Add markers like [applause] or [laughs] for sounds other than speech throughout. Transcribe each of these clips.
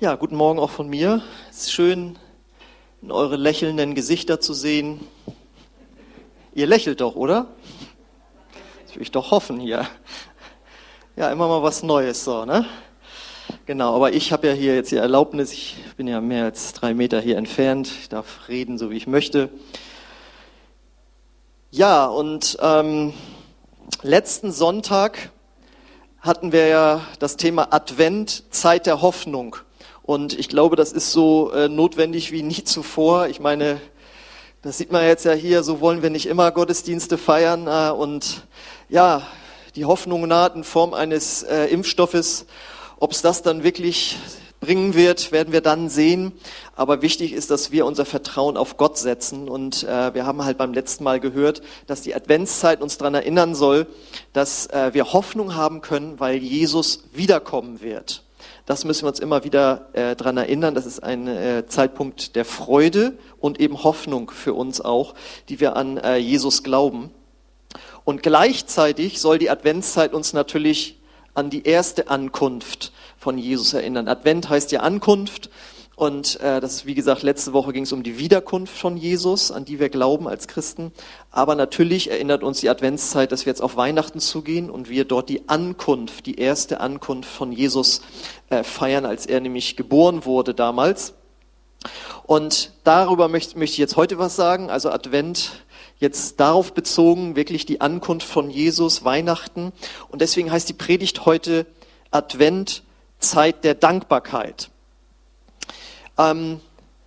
Ja, guten Morgen auch von mir. Es ist schön, in eure lächelnden Gesichter zu sehen. Ihr lächelt doch, oder? Das will ich doch hoffen hier. Ja, immer mal was Neues so, ne? Genau, aber ich habe ja hier jetzt die Erlaubnis, ich bin ja mehr als drei Meter hier entfernt, ich darf reden, so wie ich möchte. Ja, und ähm, letzten Sonntag hatten wir ja das Thema Advent, Zeit der Hoffnung. Und ich glaube, das ist so äh, notwendig wie nie zuvor. Ich meine, das sieht man jetzt ja hier, so wollen wir nicht immer Gottesdienste feiern. Äh, und ja, die Hoffnung naht in Form eines äh, Impfstoffes. Ob es das dann wirklich bringen wird, werden wir dann sehen. Aber wichtig ist, dass wir unser Vertrauen auf Gott setzen. Und äh, wir haben halt beim letzten Mal gehört, dass die Adventszeit uns daran erinnern soll, dass äh, wir Hoffnung haben können, weil Jesus wiederkommen wird. Das müssen wir uns immer wieder äh, daran erinnern. Das ist ein äh, Zeitpunkt der Freude und eben Hoffnung für uns auch, die wir an äh, Jesus glauben. Und gleichzeitig soll die Adventszeit uns natürlich an die erste Ankunft von Jesus erinnern. Advent heißt ja Ankunft. Und äh, das wie gesagt, letzte Woche ging es um die Wiederkunft von Jesus, an die wir glauben als Christen. Aber natürlich erinnert uns die Adventszeit, dass wir jetzt auf Weihnachten zugehen und wir dort die Ankunft, die erste Ankunft von Jesus äh, feiern, als er nämlich geboren wurde damals. Und darüber möchte, möchte ich jetzt heute was sagen. Also Advent jetzt darauf bezogen, wirklich die Ankunft von Jesus, Weihnachten. Und deswegen heißt die Predigt heute Advent, Zeit der Dankbarkeit. Ähm,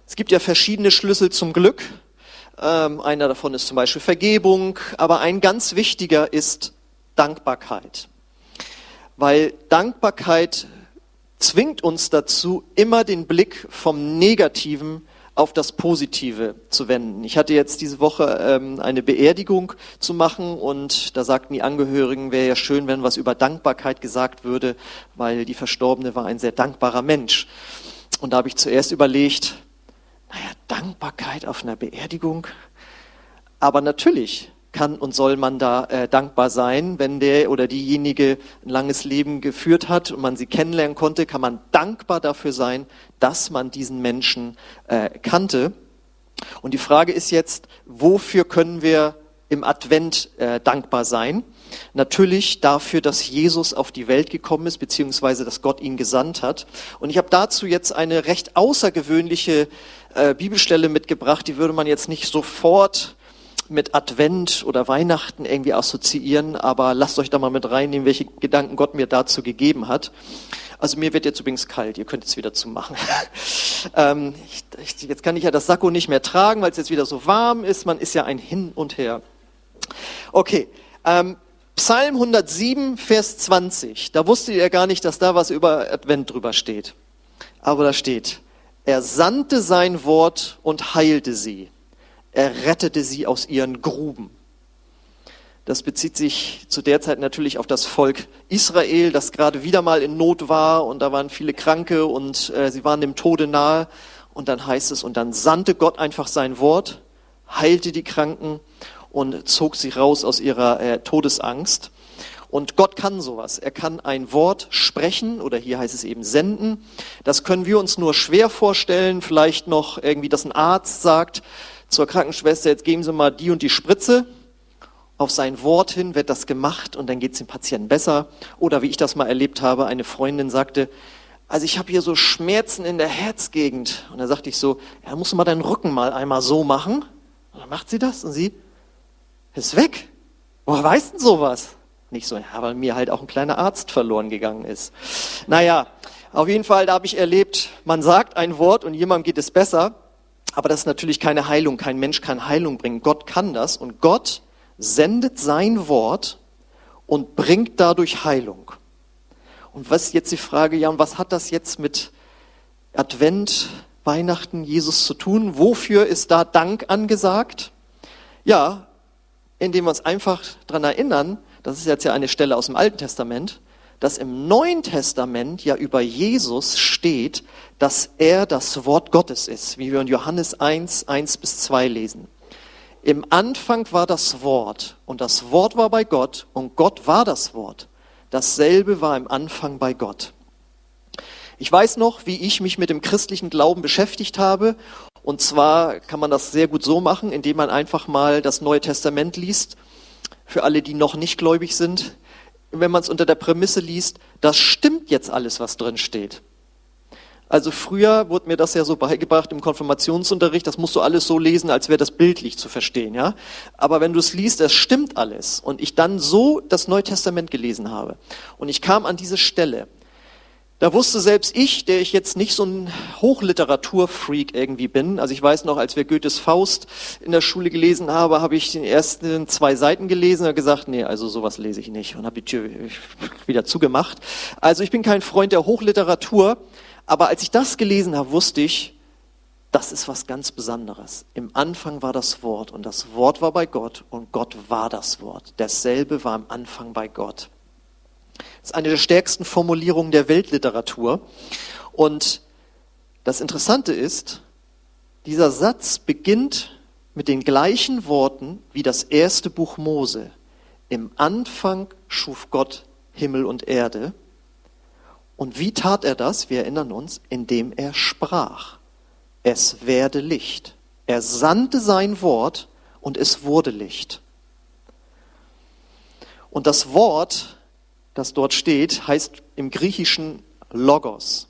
es gibt ja verschiedene Schlüssel zum Glück. Ähm, einer davon ist zum Beispiel Vergebung, aber ein ganz wichtiger ist Dankbarkeit. Weil Dankbarkeit zwingt uns dazu, immer den Blick vom Negativen auf das Positive zu wenden. Ich hatte jetzt diese Woche ähm, eine Beerdigung zu machen und da sagten die Angehörigen, wäre ja schön, wenn was über Dankbarkeit gesagt würde, weil die Verstorbene war ein sehr dankbarer Mensch. Und da habe ich zuerst überlegt, naja, Dankbarkeit auf einer Beerdigung. Aber natürlich kann und soll man da äh, dankbar sein, wenn der oder diejenige ein langes Leben geführt hat und man sie kennenlernen konnte, kann man dankbar dafür sein, dass man diesen Menschen äh, kannte. Und die Frage ist jetzt, wofür können wir im Advent äh, dankbar sein? Natürlich dafür, dass Jesus auf die Welt gekommen ist, beziehungsweise dass Gott ihn gesandt hat. Und ich habe dazu jetzt eine recht außergewöhnliche äh, Bibelstelle mitgebracht, die würde man jetzt nicht sofort mit Advent oder Weihnachten irgendwie assoziieren, aber lasst euch da mal mit reinnehmen, welche Gedanken Gott mir dazu gegeben hat. Also mir wird jetzt übrigens kalt, ihr könnt jetzt wieder zumachen. [laughs] ähm, ich, jetzt kann ich ja das Sakko nicht mehr tragen, weil es jetzt wieder so warm ist. Man ist ja ein Hin und Her. Okay, ähm, Psalm 107, Vers 20. Da wusstet ihr gar nicht, dass da was über Advent drüber steht. Aber da steht, er sandte sein Wort und heilte sie. Er rettete sie aus ihren Gruben. Das bezieht sich zu der Zeit natürlich auf das Volk Israel, das gerade wieder mal in Not war und da waren viele Kranke und äh, sie waren dem Tode nahe. Und dann heißt es, und dann sandte Gott einfach sein Wort, heilte die Kranken und zog sie raus aus ihrer äh, Todesangst. Und Gott kann sowas. Er kann ein Wort sprechen oder hier heißt es eben senden. Das können wir uns nur schwer vorstellen. Vielleicht noch irgendwie, dass ein Arzt sagt, zur Krankenschwester, jetzt geben Sie mal die und die Spritze. Auf sein Wort hin wird das gemacht und dann geht es dem Patienten besser. Oder wie ich das mal erlebt habe, eine Freundin sagte, also ich habe hier so Schmerzen in der Herzgegend. Und da sagte ich so, ja, musst du mal deinen Rücken mal einmal so machen. Und dann macht sie das und sie ist weg. Woher weißt denn sowas? Nicht so, ja, weil mir halt auch ein kleiner Arzt verloren gegangen ist. Naja, auf jeden Fall, da habe ich erlebt, man sagt ein Wort und jemandem geht es besser. Aber das ist natürlich keine Heilung. Kein Mensch kann Heilung bringen. Gott kann das und Gott sendet sein Wort und bringt dadurch Heilung. Und was ist jetzt die Frage, ja, und was hat das jetzt mit Advent, Weihnachten, Jesus zu tun? Wofür ist da Dank angesagt? Ja, indem wir uns einfach daran erinnern, das ist jetzt ja eine Stelle aus dem Alten Testament, dass im Neuen Testament ja über Jesus steht, dass er das Wort Gottes ist, wie wir in Johannes 1, 1 bis 2 lesen. Im Anfang war das Wort und das Wort war bei Gott und Gott war das Wort. Dasselbe war im Anfang bei Gott. Ich weiß noch, wie ich mich mit dem christlichen Glauben beschäftigt habe. Und zwar kann man das sehr gut so machen, indem man einfach mal das Neue Testament liest. Für alle, die noch nicht gläubig sind. Wenn man es unter der Prämisse liest, das stimmt jetzt alles, was drin steht. Also früher wurde mir das ja so beigebracht im Konfirmationsunterricht, das musst du alles so lesen, als wäre das bildlich zu verstehen, ja. Aber wenn du es liest, das stimmt alles. Und ich dann so das Neue Testament gelesen habe. Und ich kam an diese Stelle. Da wusste selbst ich, der ich jetzt nicht so ein Hochliteraturfreak irgendwie bin, also ich weiß noch, als wir Goethes Faust in der Schule gelesen haben, habe ich die ersten zwei Seiten gelesen und gesagt, nee, also sowas lese ich nicht und habe die Tür wieder zugemacht. Also ich bin kein Freund der Hochliteratur, aber als ich das gelesen habe, wusste ich, das ist was ganz Besonderes. Im Anfang war das Wort und das Wort war bei Gott und Gott war das Wort. Dasselbe war am Anfang bei Gott. Das ist eine der stärksten Formulierungen der Weltliteratur. Und das Interessante ist, dieser Satz beginnt mit den gleichen Worten wie das erste Buch Mose. Im Anfang schuf Gott Himmel und Erde. Und wie tat er das? Wir erinnern uns, indem er sprach. Es werde Licht. Er sandte sein Wort und es wurde Licht. Und das Wort, das dort steht, heißt im Griechischen Logos.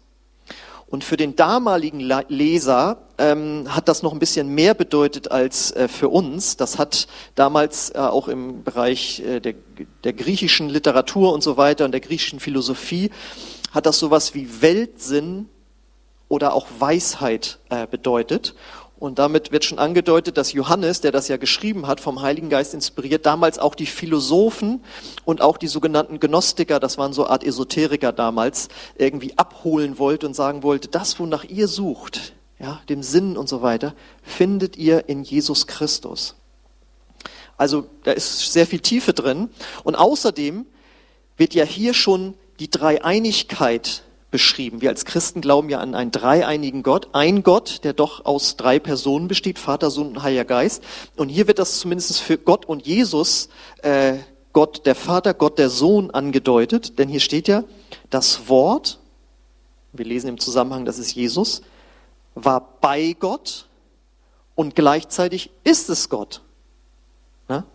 Und für den damaligen Leser ähm, hat das noch ein bisschen mehr bedeutet als äh, für uns. Das hat damals äh, auch im Bereich äh, der, der griechischen Literatur und so weiter und der griechischen Philosophie hat das sowas wie Weltsinn oder auch Weisheit äh, bedeutet. Und damit wird schon angedeutet, dass Johannes, der das ja geschrieben hat, vom Heiligen Geist inspiriert, damals auch die Philosophen und auch die sogenannten Gnostiker, das waren so Art Esoteriker damals, irgendwie abholen wollte und sagen wollte, das, wonach ihr sucht, ja, dem Sinn und so weiter, findet ihr in Jesus Christus. Also da ist sehr viel Tiefe drin. Und außerdem wird ja hier schon die Dreieinigkeit beschrieben. Wir als Christen glauben ja an einen dreieinigen Gott, ein Gott, der doch aus drei Personen besteht, Vater, Sohn und Heiliger Geist. Und hier wird das zumindest für Gott und Jesus, äh, Gott der Vater, Gott der Sohn angedeutet, denn hier steht ja, das Wort, wir lesen im Zusammenhang, das ist Jesus, war bei Gott und gleichzeitig ist es Gott. Na?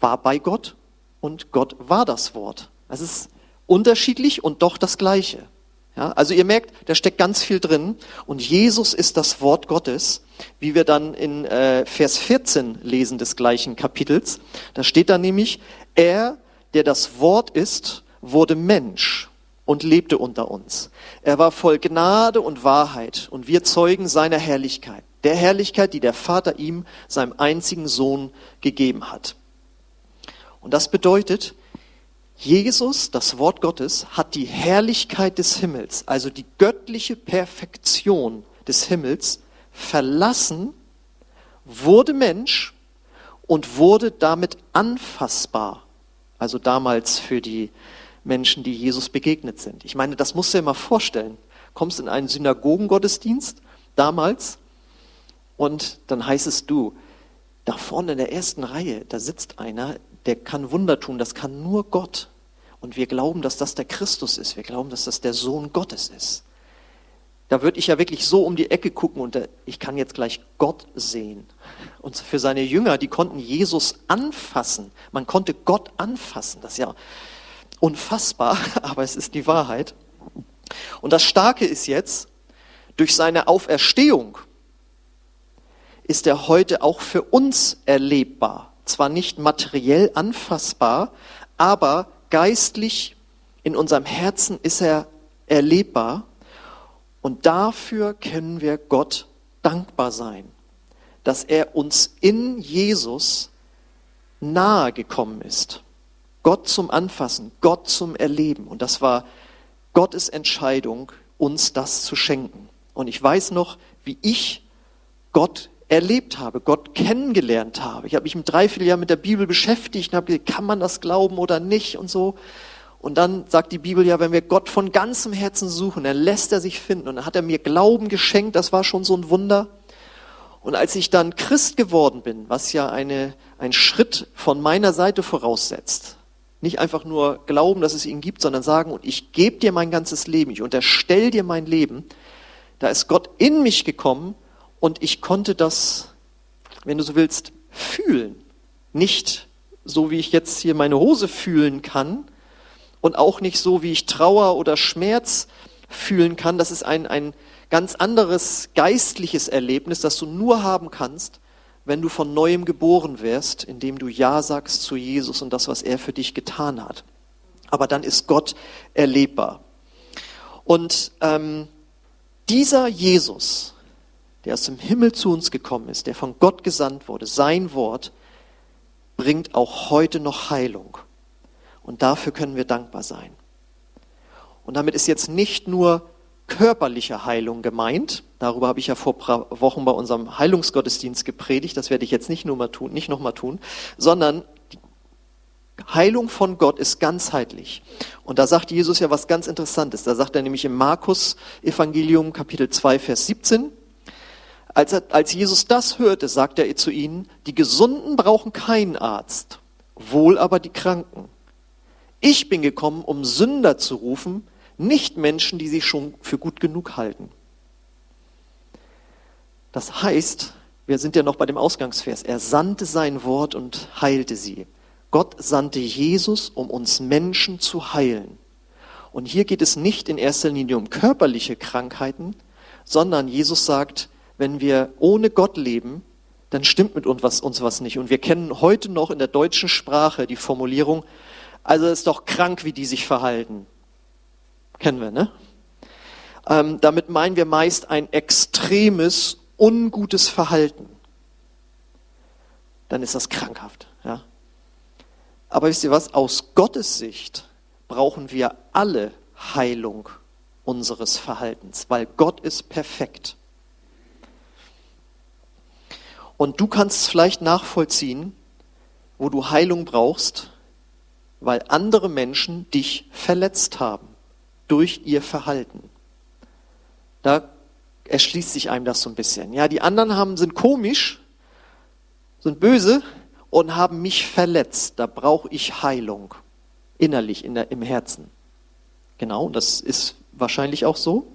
War bei Gott und Gott war das Wort. Das ist unterschiedlich und doch das Gleiche. Ja, also ihr merkt, da steckt ganz viel drin und Jesus ist das Wort Gottes, wie wir dann in äh, Vers 14 lesen des gleichen Kapitels. Da steht da nämlich, er, der das Wort ist, wurde Mensch und lebte unter uns. Er war voll Gnade und Wahrheit und wir zeugen seiner Herrlichkeit, der Herrlichkeit, die der Vater ihm, seinem einzigen Sohn, gegeben hat. Und das bedeutet, Jesus, das Wort Gottes, hat die Herrlichkeit des Himmels, also die göttliche Perfektion des Himmels, verlassen, wurde Mensch und wurde damit anfassbar. Also damals für die Menschen, die Jesus begegnet sind. Ich meine, das musst du dir mal vorstellen. Kommst in einen Synagogengottesdienst damals und dann heißt es du, da vorne in der ersten Reihe, da sitzt einer, der kann Wunder tun, das kann nur Gott. Und wir glauben, dass das der Christus ist. Wir glauben, dass das der Sohn Gottes ist. Da würde ich ja wirklich so um die Ecke gucken und ich kann jetzt gleich Gott sehen. Und für seine Jünger, die konnten Jesus anfassen. Man konnte Gott anfassen. Das ist ja unfassbar, [laughs] aber es ist die Wahrheit. Und das Starke ist jetzt, durch seine Auferstehung ist er heute auch für uns erlebbar zwar nicht materiell anfassbar, aber geistlich in unserem Herzen ist er erlebbar und dafür können wir Gott dankbar sein, dass er uns in Jesus nahe gekommen ist. Gott zum Anfassen, Gott zum Erleben. Und das war Gottes Entscheidung, uns das zu schenken. Und ich weiß noch, wie ich Gott erlebt habe, Gott kennengelernt habe. Ich habe mich im Dreivierteljahr mit der Bibel beschäftigt und habe gesagt, kann man das glauben oder nicht und so. Und dann sagt die Bibel ja, wenn wir Gott von ganzem Herzen suchen, dann lässt er sich finden. Und dann hat er mir Glauben geschenkt, das war schon so ein Wunder. Und als ich dann Christ geworden bin, was ja eine, ein Schritt von meiner Seite voraussetzt, Nicht einfach nur glauben, dass es ihn gibt, sondern sagen, und ich gebe dir mein ganzes Leben, ich unterstelle dir mein Leben. Da ist Gott in mich gekommen und ich konnte das, wenn du so willst, fühlen. Nicht so, wie ich jetzt hier meine Hose fühlen kann und auch nicht so, wie ich Trauer oder Schmerz fühlen kann. Das ist ein, ein ganz anderes geistliches Erlebnis, das du nur haben kannst, wenn du von neuem geboren wirst, indem du Ja sagst zu Jesus und das, was er für dich getan hat. Aber dann ist Gott erlebbar. Und ähm, dieser Jesus, der aus dem Himmel zu uns gekommen ist, der von Gott gesandt wurde, sein Wort, bringt auch heute noch Heilung. Und dafür können wir dankbar sein. Und damit ist jetzt nicht nur körperliche Heilung gemeint. Darüber habe ich ja vor Wochen bei unserem Heilungsgottesdienst gepredigt. Das werde ich jetzt nicht nur mal tun, nicht nochmal tun, sondern die Heilung von Gott ist ganzheitlich. Und da sagt Jesus ja was ganz Interessantes. Da sagt er nämlich im Markus Evangelium Kapitel 2 Vers 17, als, er, als Jesus das hörte, sagte er zu ihnen, die Gesunden brauchen keinen Arzt, wohl aber die Kranken. Ich bin gekommen, um Sünder zu rufen, nicht Menschen, die sich schon für gut genug halten. Das heißt, wir sind ja noch bei dem Ausgangsvers, er sandte sein Wort und heilte sie. Gott sandte Jesus, um uns Menschen zu heilen. Und hier geht es nicht in erster Linie um körperliche Krankheiten, sondern Jesus sagt, wenn wir ohne Gott leben, dann stimmt mit uns was, uns was nicht. Und wir kennen heute noch in der deutschen Sprache die Formulierung, also ist doch krank, wie die sich verhalten. Kennen wir, ne? Ähm, damit meinen wir meist ein extremes, ungutes Verhalten. Dann ist das krankhaft. Ja? Aber wisst ihr was? Aus Gottes Sicht brauchen wir alle Heilung unseres Verhaltens, weil Gott ist perfekt. Und du kannst vielleicht nachvollziehen, wo du Heilung brauchst, weil andere Menschen dich verletzt haben durch ihr Verhalten. Da erschließt sich einem das so ein bisschen. Ja, die anderen haben, sind komisch, sind böse und haben mich verletzt. Da brauche ich Heilung. Innerlich, in der, im Herzen. Genau, das ist wahrscheinlich auch so.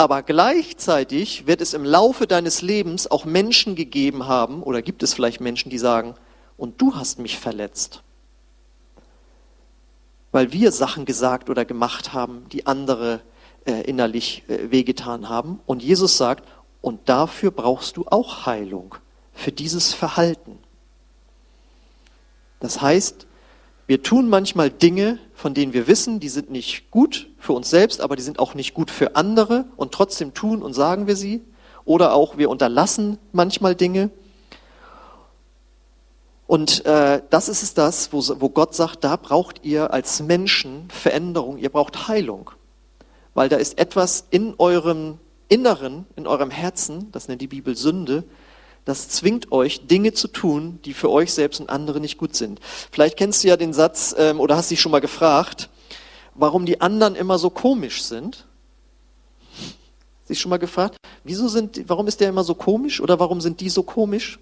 Aber gleichzeitig wird es im Laufe deines Lebens auch Menschen gegeben haben, oder gibt es vielleicht Menschen, die sagen, und du hast mich verletzt weil wir Sachen gesagt oder gemacht haben, die andere äh, innerlich äh, wehgetan haben. Und Jesus sagt, und dafür brauchst du auch Heilung, für dieses Verhalten. Das heißt, wir tun manchmal Dinge, von denen wir wissen, die sind nicht gut für uns selbst, aber die sind auch nicht gut für andere und trotzdem tun und sagen wir sie. Oder auch wir unterlassen manchmal Dinge und äh, das ist es das, wo, wo Gott sagt, da braucht ihr als Menschen Veränderung, ihr braucht Heilung. Weil da ist etwas in eurem Inneren, in eurem Herzen, das nennt die Bibel Sünde, das zwingt euch, Dinge zu tun, die für euch selbst und andere nicht gut sind. Vielleicht kennst du ja den Satz ähm, oder hast dich schon mal gefragt, warum die anderen immer so komisch sind. Sich schon mal gefragt, wieso sind, warum ist der immer so komisch oder warum sind die so komisch?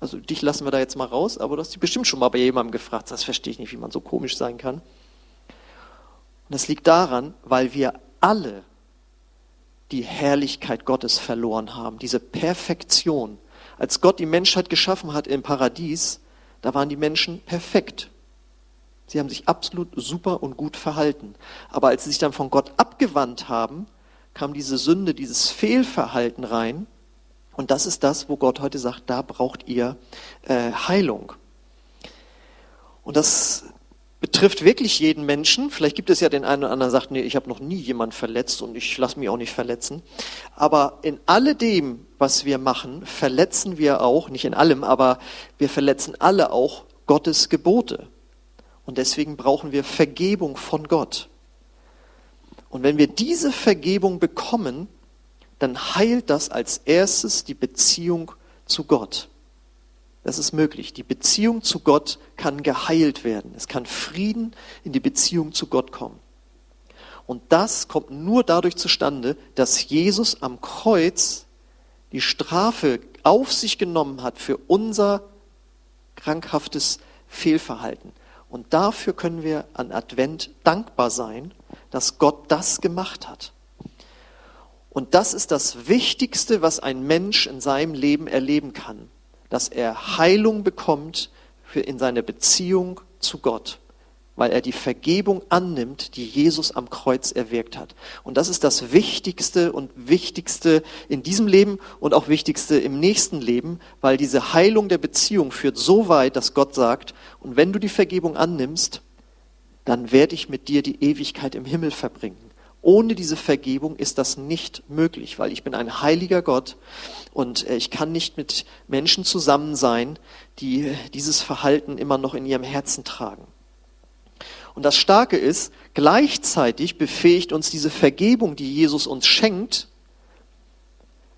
Also dich lassen wir da jetzt mal raus, aber du hast dich bestimmt schon mal bei jemandem gefragt, das verstehe ich nicht, wie man so komisch sein kann. Und das liegt daran, weil wir alle die Herrlichkeit Gottes verloren haben, diese Perfektion. Als Gott die Menschheit geschaffen hat im Paradies, da waren die Menschen perfekt. Sie haben sich absolut super und gut verhalten. Aber als sie sich dann von Gott abgewandt haben, kam diese Sünde, dieses Fehlverhalten rein und das ist das, wo Gott heute sagt, da braucht ihr äh, Heilung. Und das betrifft wirklich jeden Menschen. Vielleicht gibt es ja den einen oder anderen, der sagt, nee, ich habe noch nie jemand verletzt und ich lasse mich auch nicht verletzen. Aber in alledem, was wir machen, verletzen wir auch, nicht in allem, aber wir verletzen alle auch Gottes Gebote. Und deswegen brauchen wir Vergebung von Gott. Und wenn wir diese Vergebung bekommen, dann heilt das als erstes die Beziehung zu Gott. Das ist möglich. Die Beziehung zu Gott kann geheilt werden. Es kann Frieden in die Beziehung zu Gott kommen. Und das kommt nur dadurch zustande, dass Jesus am Kreuz die Strafe auf sich genommen hat für unser krankhaftes Fehlverhalten. Und dafür können wir an Advent dankbar sein, dass Gott das gemacht hat. Und das ist das Wichtigste, was ein Mensch in seinem Leben erleben kann, dass er Heilung bekommt in seiner Beziehung zu Gott weil er die Vergebung annimmt, die Jesus am Kreuz erwirkt hat. Und das ist das Wichtigste und Wichtigste in diesem Leben und auch Wichtigste im nächsten Leben, weil diese Heilung der Beziehung führt so weit, dass Gott sagt, und wenn du die Vergebung annimmst, dann werde ich mit dir die Ewigkeit im Himmel verbringen. Ohne diese Vergebung ist das nicht möglich, weil ich bin ein heiliger Gott und ich kann nicht mit Menschen zusammen sein, die dieses Verhalten immer noch in ihrem Herzen tragen. Und das Starke ist, gleichzeitig befähigt uns diese Vergebung, die Jesus uns schenkt,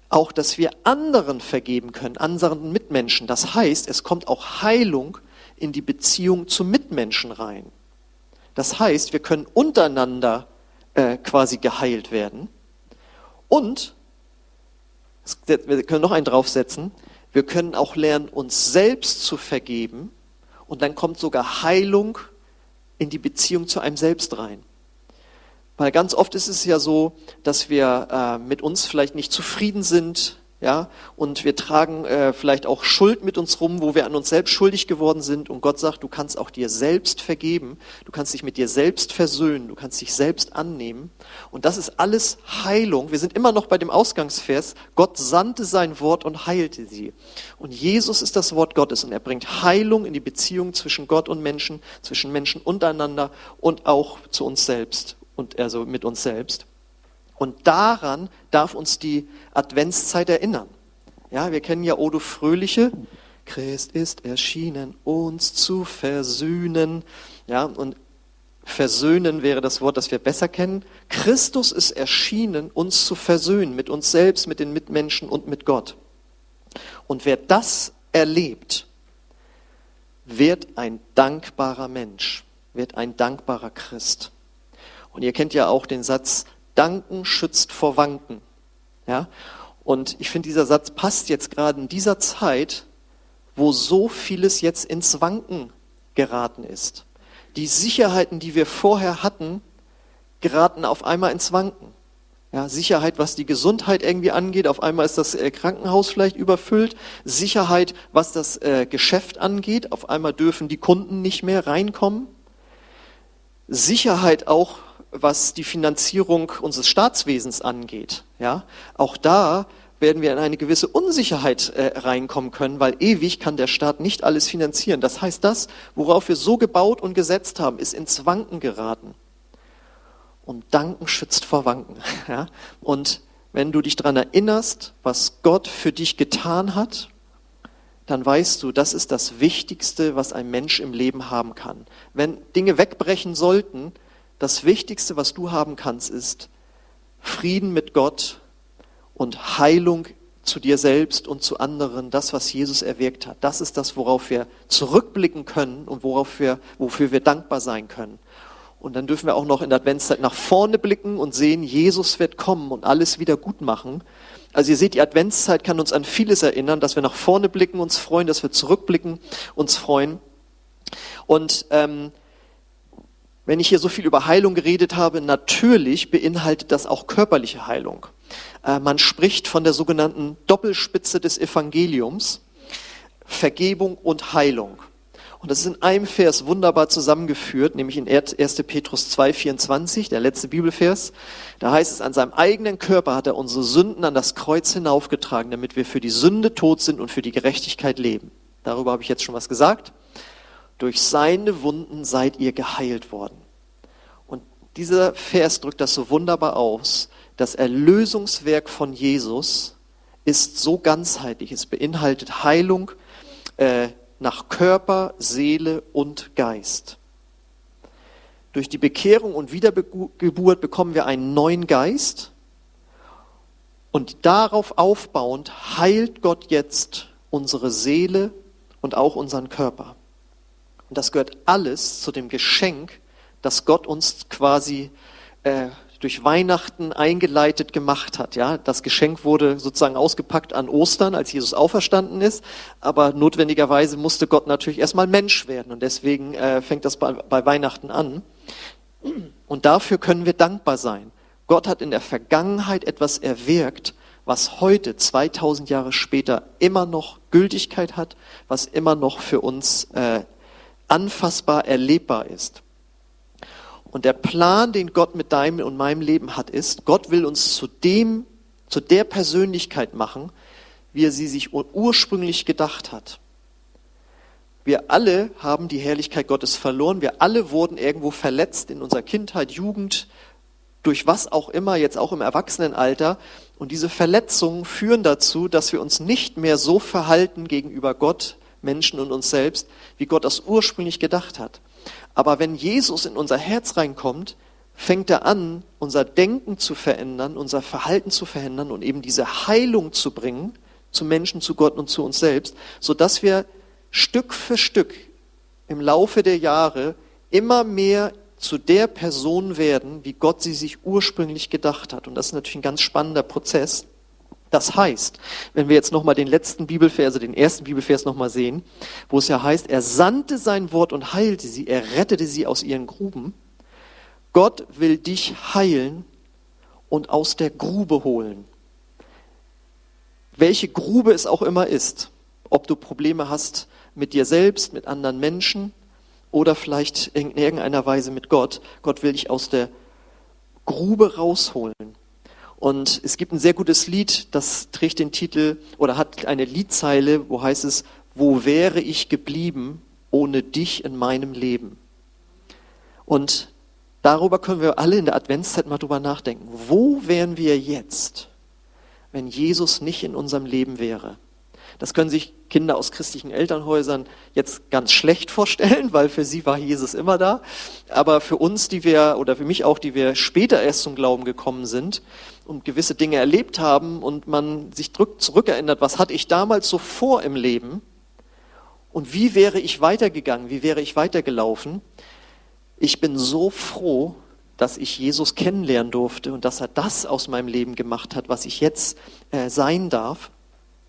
auch, dass wir anderen vergeben können, anderen Mitmenschen. Das heißt, es kommt auch Heilung in die Beziehung zu Mitmenschen rein. Das heißt, wir können untereinander äh, quasi geheilt werden. Und, wir können noch einen draufsetzen, wir können auch lernen, uns selbst zu vergeben. Und dann kommt sogar Heilung in die Beziehung zu einem selbst rein. Weil ganz oft ist es ja so, dass wir äh, mit uns vielleicht nicht zufrieden sind, ja, und wir tragen äh, vielleicht auch Schuld mit uns rum, wo wir an uns selbst schuldig geworden sind. Und Gott sagt, du kannst auch dir selbst vergeben, du kannst dich mit dir selbst versöhnen, du kannst dich selbst annehmen. Und das ist alles Heilung. Wir sind immer noch bei dem Ausgangsvers. Gott sandte sein Wort und heilte sie. Und Jesus ist das Wort Gottes und er bringt Heilung in die Beziehung zwischen Gott und Menschen, zwischen Menschen untereinander und auch zu uns selbst und also mit uns selbst. Und daran darf uns die Adventszeit erinnern. Ja, wir kennen ja Odo Fröhliche. Christ ist erschienen, uns zu versöhnen. Ja, und versöhnen wäre das Wort, das wir besser kennen. Christus ist erschienen, uns zu versöhnen mit uns selbst, mit den Mitmenschen und mit Gott. Und wer das erlebt, wird ein dankbarer Mensch, wird ein dankbarer Christ. Und ihr kennt ja auch den Satz, Danken schützt vor Wanken. Ja? Und ich finde, dieser Satz passt jetzt gerade in dieser Zeit, wo so vieles jetzt ins Wanken geraten ist. Die Sicherheiten, die wir vorher hatten, geraten auf einmal ins Wanken. Ja, Sicherheit, was die Gesundheit irgendwie angeht, auf einmal ist das äh, Krankenhaus vielleicht überfüllt. Sicherheit, was das äh, Geschäft angeht, auf einmal dürfen die Kunden nicht mehr reinkommen. Sicherheit auch was die Finanzierung unseres Staatswesens angeht. Ja, auch da werden wir in eine gewisse Unsicherheit äh, reinkommen können, weil ewig kann der Staat nicht alles finanzieren. Das heißt, das, worauf wir so gebaut und gesetzt haben, ist ins Wanken geraten. Und Danken schützt vor Wanken. [laughs] Ja? Und wenn du dich daran erinnerst, was Gott für dich getan hat, dann weißt du, das ist das Wichtigste, was ein Mensch im Leben haben kann. Wenn Dinge wegbrechen sollten, das Wichtigste, was du haben kannst, ist Frieden mit Gott und Heilung zu dir selbst und zu anderen, das, was Jesus erwirkt hat. Das ist das, worauf wir zurückblicken können und worauf wir, wofür wir dankbar sein können. Und dann dürfen wir auch noch in der Adventszeit nach vorne blicken und sehen, Jesus wird kommen und alles wieder gut machen. Also ihr seht, die Adventszeit kann uns an vieles erinnern, dass wir nach vorne blicken, uns freuen, dass wir zurückblicken, uns freuen. Und ähm, wenn ich hier so viel über Heilung geredet habe, natürlich beinhaltet das auch körperliche Heilung. Äh, man spricht von der sogenannten Doppelspitze des Evangeliums, Vergebung und Heilung. Und das ist in einem Vers wunderbar zusammengeführt, nämlich in 1. Petrus 2,24, der letzte Bibelvers. Da heißt es, an seinem eigenen Körper hat er unsere Sünden an das Kreuz hinaufgetragen, damit wir für die Sünde tot sind und für die Gerechtigkeit leben. Darüber habe ich jetzt schon was gesagt durch seine Wunden seid ihr geheilt worden. Und dieser Vers drückt das so wunderbar aus. Das Erlösungswerk von Jesus ist so ganzheitlich. Es beinhaltet Heilung äh, nach Körper, Seele und Geist. Durch die Bekehrung und Wiedergeburt bekommen wir einen neuen Geist. Und darauf aufbauend heilt Gott jetzt unsere Seele und auch unseren Körper. Und das gehört alles zu dem Geschenk, das Gott uns quasi äh, durch Weihnachten eingeleitet gemacht hat. Ja, das Geschenk wurde sozusagen ausgepackt an Ostern, als Jesus auferstanden ist. Aber notwendigerweise musste Gott natürlich erstmal Mensch werden und deswegen äh, fängt das bei, bei Weihnachten an. Und dafür können wir dankbar sein. Gott hat in der Vergangenheit etwas erwirkt, was heute, 2000 Jahre später, immer noch Gültigkeit hat, was immer noch für uns äh, anfassbar erlebbar ist. Und der Plan, den Gott mit deinem und meinem Leben hat, ist, Gott will uns zu dem, zu der Persönlichkeit machen, wie er sie sich ursprünglich gedacht hat. Wir alle haben die Herrlichkeit Gottes verloren. Wir alle wurden irgendwo verletzt in unserer Kindheit, Jugend, durch was auch immer, jetzt auch im Erwachsenenalter. Und diese Verletzungen führen dazu, dass wir uns nicht mehr so verhalten gegenüber Gott, Menschen und uns selbst, wie Gott das ursprünglich gedacht hat. Aber wenn Jesus in unser Herz reinkommt, fängt er an, unser Denken zu verändern, unser Verhalten zu verändern und eben diese Heilung zu bringen zu Menschen, zu Gott und zu uns selbst, so dass wir Stück für Stück im Laufe der Jahre immer mehr zu der Person werden, wie Gott sie sich ursprünglich gedacht hat. Und das ist natürlich ein ganz spannender Prozess. Das heißt, wenn wir jetzt nochmal den letzten Bibelvers, also den ersten Bibelvers nochmal sehen, wo es ja heißt, er sandte sein Wort und heilte sie, er rettete sie aus ihren Gruben. Gott will dich heilen und aus der Grube holen. Welche Grube es auch immer ist, ob du Probleme hast mit dir selbst, mit anderen Menschen oder vielleicht in irgendeiner Weise mit Gott. Gott will dich aus der Grube rausholen. Und es gibt ein sehr gutes Lied, das trägt den Titel oder hat eine Liedzeile, wo heißt es, wo wäre ich geblieben ohne dich in meinem Leben? Und darüber können wir alle in der Adventszeit mal drüber nachdenken. Wo wären wir jetzt, wenn Jesus nicht in unserem Leben wäre? Das können sich Kinder aus christlichen Elternhäusern jetzt ganz schlecht vorstellen, weil für sie war Jesus immer da. Aber für uns, die wir, oder für mich auch, die wir später erst zum Glauben gekommen sind und gewisse Dinge erlebt haben und man sich zurückerinnert, was hatte ich damals so vor im Leben und wie wäre ich weitergegangen, wie wäre ich weitergelaufen. Ich bin so froh, dass ich Jesus kennenlernen durfte und dass er das aus meinem Leben gemacht hat, was ich jetzt äh, sein darf.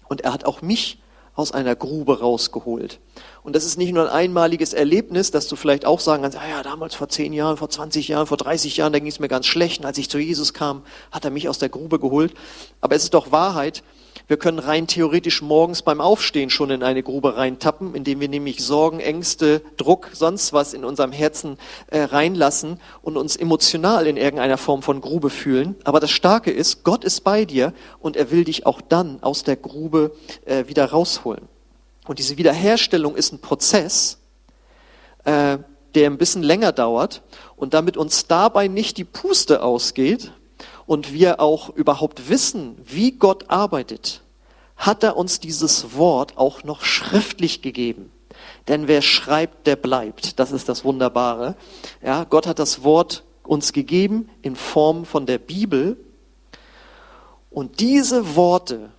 Und er hat auch mich aus einer Grube rausgeholt. Und das ist nicht nur ein einmaliges Erlebnis, dass du vielleicht auch sagen kannst, ah ja, damals vor zehn Jahren, vor 20 Jahren, vor 30 Jahren, da ging es mir ganz schlecht. Und als ich zu Jesus kam, hat er mich aus der Grube geholt. Aber es ist doch Wahrheit, wir können rein theoretisch morgens beim Aufstehen schon in eine Grube reintappen, indem wir nämlich Sorgen, Ängste, Druck, sonst was in unserem Herzen äh, reinlassen und uns emotional in irgendeiner Form von Grube fühlen. Aber das Starke ist, Gott ist bei dir und er will dich auch dann aus der Grube äh, wieder rausholen. Und diese Wiederherstellung ist ein Prozess, äh, der ein bisschen länger dauert und damit uns dabei nicht die Puste ausgeht, und wir auch überhaupt wissen, wie Gott arbeitet, hat er uns dieses Wort auch noch schriftlich gegeben. Denn wer schreibt, der bleibt. Das ist das Wunderbare. Ja, Gott hat das Wort uns gegeben in Form von der Bibel. Und diese Worte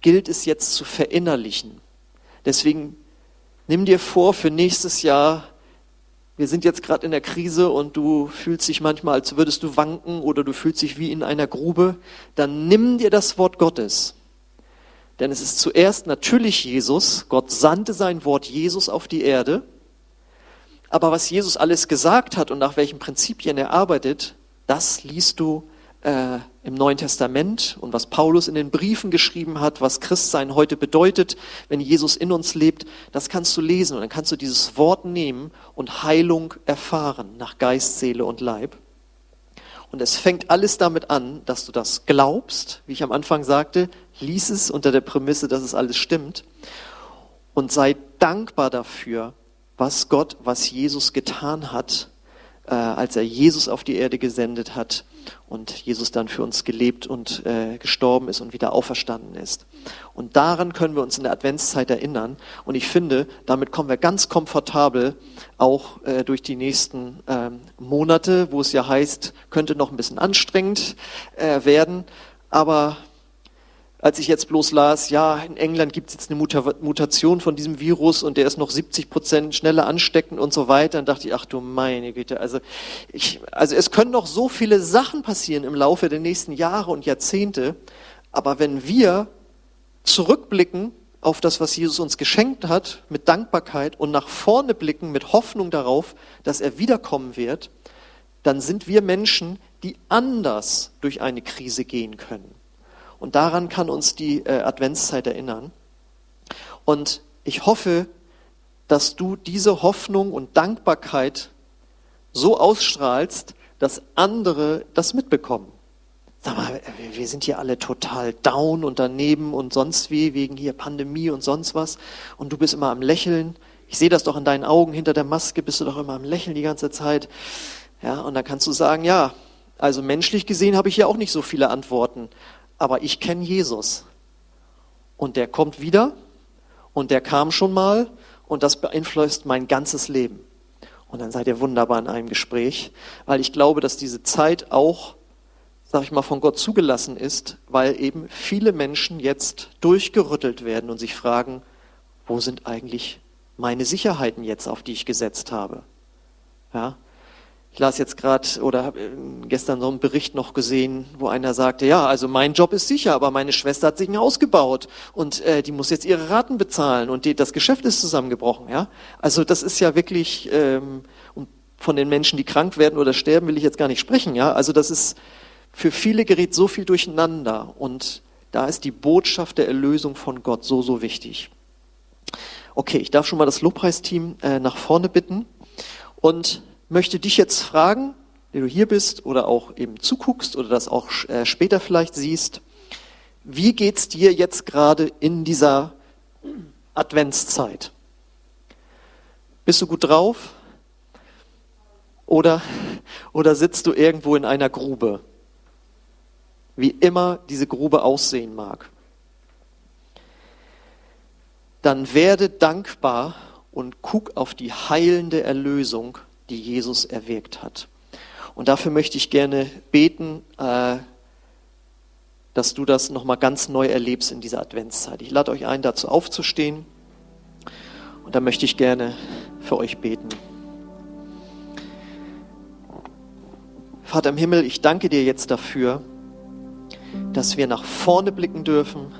gilt es jetzt zu verinnerlichen. Deswegen nimm dir vor, für nächstes Jahr wir sind jetzt gerade in der Krise und du fühlst dich manchmal, als würdest du wanken oder du fühlst dich wie in einer Grube, dann nimm dir das Wort Gottes. Denn es ist zuerst natürlich Jesus. Gott sandte sein Wort Jesus auf die Erde. Aber was Jesus alles gesagt hat und nach welchen Prinzipien er arbeitet, das liest du äh, im Neuen Testament und was Paulus in den Briefen geschrieben hat, was Christsein heute bedeutet, wenn Jesus in uns lebt, das kannst du lesen und dann kannst du dieses Wort nehmen und Heilung erfahren nach Geist, Seele und Leib. Und es fängt alles damit an, dass du das glaubst, wie ich am Anfang sagte, lies es unter der Prämisse, dass es alles stimmt und sei dankbar dafür, was Gott, was Jesus getan hat, äh, als er Jesus auf die Erde gesendet hat und Jesus dann für uns gelebt und äh, gestorben ist und wieder auferstanden ist. Und daran können wir uns in der Adventszeit erinnern. Und ich finde, damit kommen wir ganz komfortabel auch äh, durch die nächsten ähm, Monate, wo es ja heißt, könnte noch ein bisschen anstrengend äh, werden. Aber als ich jetzt bloß las, ja, in England gibt es jetzt eine Mutation von diesem Virus und der ist noch 70 Prozent schneller ansteckend und so weiter, dann dachte ich, ach du meine Güte, also, ich, also es können noch so viele Sachen passieren im Laufe der nächsten Jahre und Jahrzehnte, aber wenn wir zurückblicken auf das, was Jesus uns geschenkt hat, mit Dankbarkeit und nach vorne blicken mit Hoffnung darauf, dass er wiederkommen wird, dann sind wir Menschen, die anders durch eine Krise gehen können. Und daran kann uns die äh, Adventszeit erinnern. Und ich hoffe, dass du diese Hoffnung und Dankbarkeit so ausstrahlst, dass andere das mitbekommen. Sag mal, wir sind hier alle total down und daneben und sonst wie, wegen hier Pandemie und sonst was. Und du bist immer am Lächeln. Ich sehe das doch in deinen Augen, hinter der Maske bist du doch immer am Lächeln die ganze Zeit. Ja, und dann kannst du sagen, ja, also menschlich gesehen habe ich hier auch nicht so viele Antworten aber ich kenne Jesus. Und der kommt wieder und der kam schon mal und das beeinflusst mein ganzes Leben. Und dann seid ihr wunderbar in einem Gespräch, weil ich glaube, dass diese Zeit auch, sag ich mal, von Gott zugelassen ist, weil eben viele Menschen jetzt durchgerüttelt werden und sich fragen, wo sind eigentlich meine Sicherheiten jetzt, auf die ich gesetzt habe? Ja, ich las jetzt gerade oder habe äh, gestern so einen Bericht noch gesehen, wo einer sagte, ja, also mein Job ist sicher, aber meine Schwester hat sich ein Haus gebaut und äh, die muss jetzt ihre Raten bezahlen und die, das Geschäft ist zusammengebrochen. Ja, also das ist ja wirklich ähm, und von den Menschen, die krank werden oder sterben, will ich jetzt gar nicht sprechen. Ja, also das ist für viele gerät so viel durcheinander und da ist die Botschaft der Erlösung von Gott so so wichtig. Okay, ich darf schon mal das Lobpreisteam äh, nach vorne bitten und möchte dich jetzt fragen, der du hier bist oder auch eben zuguckst oder das auch äh, später vielleicht siehst, wie geht's dir jetzt gerade in dieser Adventszeit? Bist du gut drauf? Oder, oder sitzt du irgendwo in einer Grube? Wie immer diese Grube aussehen mag. Dann werde dankbar und guck auf die heilende Erlösung die Jesus erwirkt hat. Und dafür möchte ich gerne beten, äh, dass du das nochmal ganz neu erlebst in dieser Adventszeit. Ich lade euch ein, dazu aufzustehen. Und da möchte ich gerne für euch beten. Vater im Himmel, ich danke dir jetzt dafür, dass wir nach vorne blicken dürfen,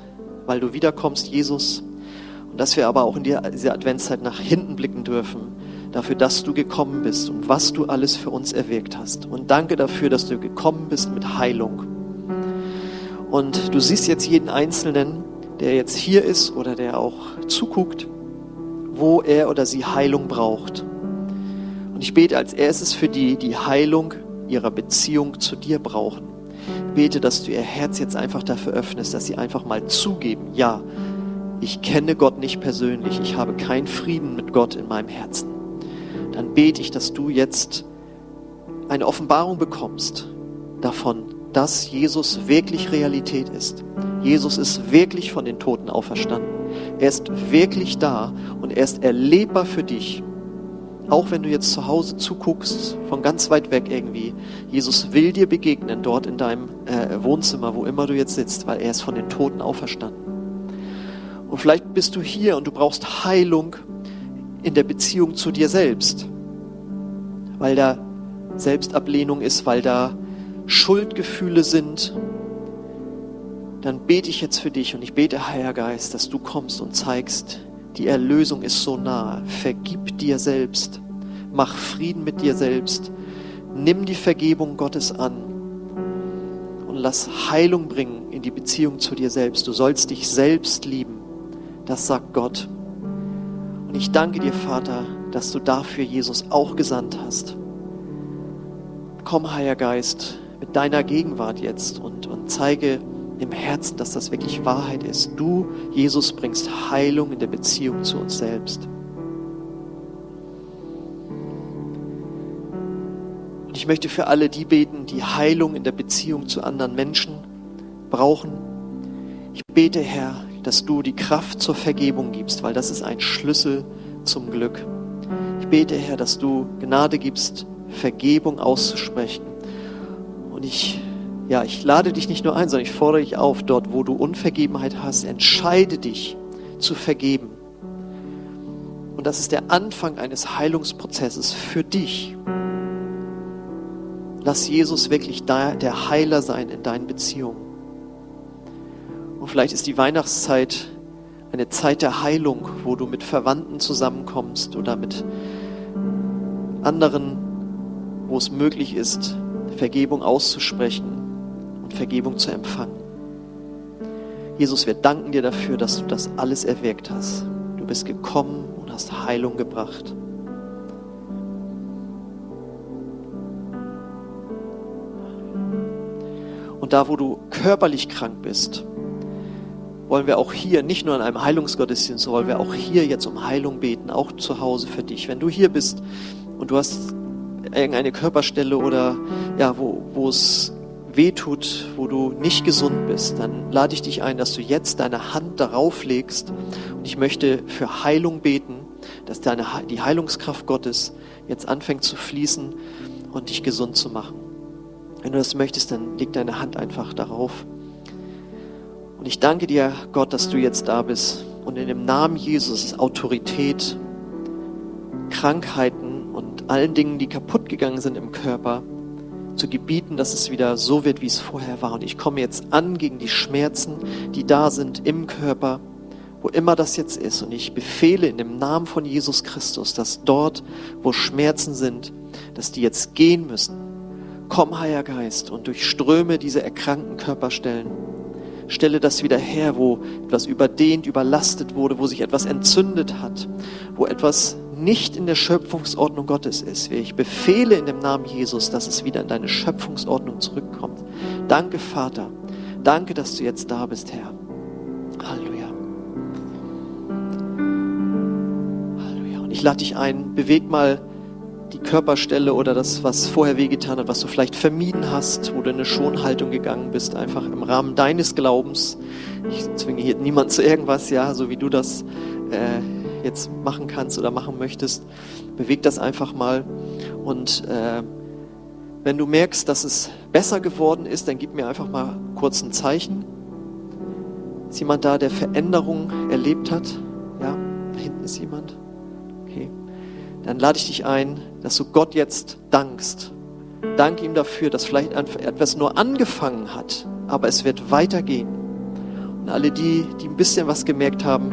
weil du wiederkommst, Jesus. Und dass wir aber auch in dieser Adventszeit nach hinten blicken dürfen, dafür, dass du gekommen bist und was du alles für uns erwirkt hast. Und danke dafür, dass du gekommen bist mit Heilung. Und du siehst jetzt jeden Einzelnen, der jetzt hier ist oder der auch zuguckt, wo er oder sie Heilung braucht. Und ich bete als erstes für die, die Heilung ihrer Beziehung zu dir brauchen. bete, dass du ihr Herz jetzt einfach dafür öffnest, dass sie einfach mal zugeben, ja, ich kenne Gott nicht persönlich, ich habe keinen Frieden mit Gott in meinem Herzen dann bete ich, dass du jetzt eine Offenbarung bekommst davon, dass Jesus wirklich Realität ist. Jesus ist wirklich von den Toten auferstanden. Er ist wirklich da und er ist erlebbar für dich. Auch wenn du jetzt zu Hause zuguckst, von ganz weit weg irgendwie. Jesus will dir begegnen dort in deinem äh, Wohnzimmer, wo immer du jetzt sitzt, weil er ist von den Toten auferstanden. Und vielleicht bist du hier und du brauchst Heilung in der Beziehung zu dir selbst, weil da Selbstablehnung ist, weil da Schuldgefühle sind, dann bete ich jetzt für dich und ich bete, Heiliger Geist, dass du kommst und zeigst, die Erlösung ist so nah. Vergib dir selbst. Mach Frieden mit dir selbst. Nimm die Vergebung Gottes an und lass Heilung bringen in die Beziehung zu dir selbst. Du sollst dich selbst lieben. Das sagt Gott. Ich danke dir, Vater, dass du dafür Jesus auch gesandt hast. Komm, Heiliger Geist, mit deiner Gegenwart jetzt und, und zeige im Herzen, dass das wirklich Wahrheit ist. Du, Jesus, bringst Heilung in der Beziehung zu uns selbst. Und ich möchte für alle die beten, die Heilung in der Beziehung zu anderen Menschen brauchen. Ich bete, Herr, dass du die Kraft zur Vergebung gibst, weil das ist ein Schlüssel zum Glück. Ich bete, Herr, dass du Gnade gibst, Vergebung auszusprechen. Und ich ja, ich lade dich nicht nur ein, sondern ich fordere dich auf, dort, wo du Unvergebenheit hast, entscheide dich zu vergeben. Und das ist der Anfang eines Heilungsprozesses für dich. Lass Jesus wirklich der Heiler sein in deinen Beziehungen. Und vielleicht ist die Weihnachtszeit eine Zeit der Heilung, wo du mit Verwandten zusammenkommst oder mit anderen, wo es möglich ist, Vergebung auszusprechen und Vergebung zu empfangen. Jesus, wir danken dir dafür, dass du das alles erwirkt hast. Du bist gekommen und hast Heilung gebracht. Und da, wo du körperlich krank bist, wollen wir auch hier, nicht nur in einem Heilungsgottesdienst, wollen wir auch hier jetzt um Heilung beten, auch zu Hause für dich. Wenn du hier bist und du hast irgendeine Körperstelle oder ja, wo, es wehtut, wo du nicht gesund bist, dann lade ich dich ein, dass du jetzt deine Hand darauf legst. Und ich möchte für Heilung beten, dass deine, die Heilungskraft Gottes jetzt anfängt zu fließen und dich gesund zu machen. Wenn du das möchtest, dann leg deine Hand einfach darauf. Und ich danke dir, Gott, dass du jetzt da bist. Und in dem Namen Jesus Autorität, Krankheiten und allen Dingen, die kaputt gegangen sind im Körper, zu gebieten, dass es wieder so wird, wie es vorher war. Und ich komme jetzt an gegen die Schmerzen, die da sind im Körper, wo immer das jetzt ist. Und ich befehle in dem Namen von Jesus Christus, dass dort, wo Schmerzen sind, dass die jetzt gehen müssen. Komm, Heiliger Geist, und durchströme diese erkrankten Körperstellen. Stelle das wieder her, wo etwas überdehnt, überlastet wurde, wo sich etwas entzündet hat, wo etwas nicht in der Schöpfungsordnung Gottes ist. Ich befehle in dem Namen Jesus, dass es wieder in deine Schöpfungsordnung zurückkommt. Danke, Vater. Danke, dass du jetzt da bist, Herr. Halleluja. Halleluja. Und ich lade dich ein, beweg mal die Körperstelle oder das, was vorher wehgetan hat, was du vielleicht vermieden hast, wo du in eine Schonhaltung gegangen bist, einfach im Rahmen deines Glaubens. Ich zwinge hier niemand zu irgendwas, ja, so wie du das äh, jetzt machen kannst oder machen möchtest, beweg das einfach mal. Und äh, wenn du merkst, dass es besser geworden ist, dann gib mir einfach mal kurz ein Zeichen. Ist jemand da, der Veränderung erlebt hat? Ja, da hinten ist jemand. Dann lade ich dich ein, dass du Gott jetzt dankst. Dank ihm dafür, dass vielleicht etwas nur angefangen hat, aber es wird weitergehen. Und alle die, die ein bisschen was gemerkt haben,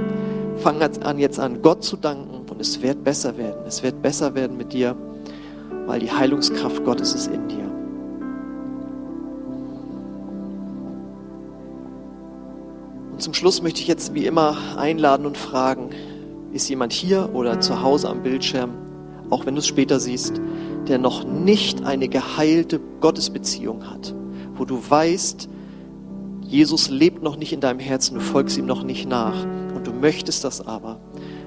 Fang an jetzt an, Gott zu danken und es wird besser werden. Es wird besser werden mit dir, weil die Heilungskraft Gottes ist in dir. Und zum Schluss möchte ich jetzt wie immer einladen und fragen, ist jemand hier oder zu Hause am Bildschirm, auch wenn du es später siehst, der noch nicht eine geheilte Gottesbeziehung hat, wo du weißt, Jesus lebt noch nicht in deinem Herzen, du folgst ihm noch nicht nach und du möchtest das aber,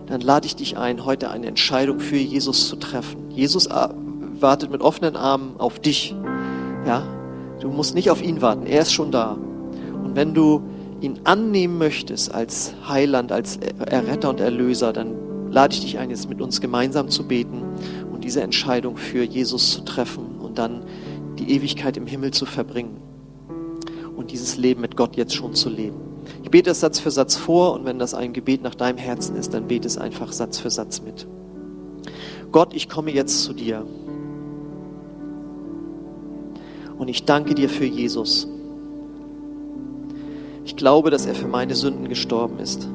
dann lade ich dich ein, heute eine Entscheidung für Jesus zu treffen. Jesus äh, wartet mit offenen Armen auf dich. Ja, du musst nicht auf ihn warten, er ist schon da. Und wenn du ihn annehmen möchtest als Heiland, als Erretter und Erlöser, dann lade ich dich ein, jetzt mit uns gemeinsam zu beten und diese Entscheidung für Jesus zu treffen und dann die Ewigkeit im Himmel zu verbringen und dieses Leben mit Gott jetzt schon zu leben. Ich bete es Satz für Satz vor und wenn das ein Gebet nach deinem Herzen ist, dann bete es einfach Satz für Satz mit. Gott, ich komme jetzt zu dir. Und ich danke dir für Jesus. Ich glaube, dass er für meine Sünden gestorben ist.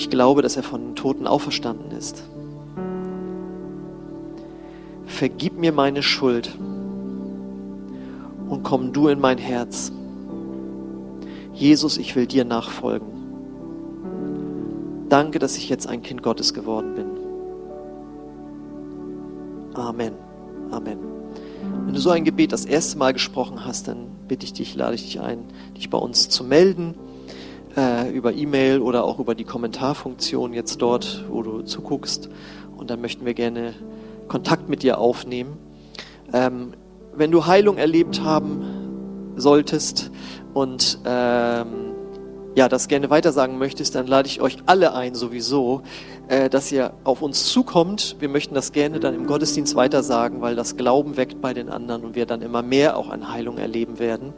Ich glaube, dass er von den Toten auferstanden ist. Vergib mir meine Schuld und komm du in mein Herz. Jesus, ich will dir nachfolgen. Danke, dass ich jetzt ein Kind Gottes geworden bin. Amen. Amen. Wenn du so ein Gebet das erste Mal gesprochen hast, dann bitte ich dich, lade ich dich ein, dich bei uns zu melden, äh, über E-Mail oder auch über die Kommentarfunktion jetzt dort, wo du zuguckst. Und dann möchten wir gerne Kontakt mit dir aufnehmen. Ähm, wenn du Heilung erlebt haben solltest und ähm, ja, das gerne weitersagen möchtest, dann lade ich euch alle ein sowieso, äh, dass ihr auf uns zukommt. Wir möchten das gerne dann im Gottesdienst weitersagen, weil das Glauben weckt bei den anderen und wir dann immer mehr auch an Heilung erleben werden.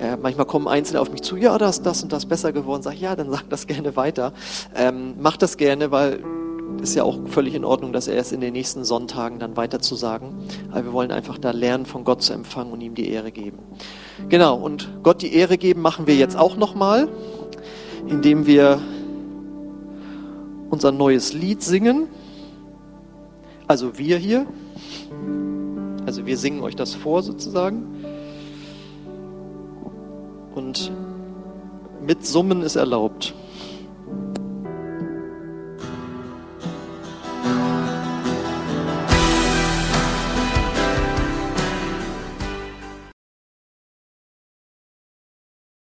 Äh, manchmal kommen Einzelne auf mich zu, ja, da ist das und das besser geworden. Sag ja, dann sag das gerne weiter. Ähm, macht das gerne, weil ist ja auch völlig in Ordnung, das erst in den nächsten Sonntagen dann weiter zu sagen. Aber wir wollen einfach da lernen, von Gott zu empfangen und ihm die Ehre geben. Genau, und Gott die Ehre geben machen wir jetzt auch nochmal, indem wir unser neues Lied singen. Also wir hier. Also wir singen euch das vor sozusagen. Und mit Summen ist erlaubt.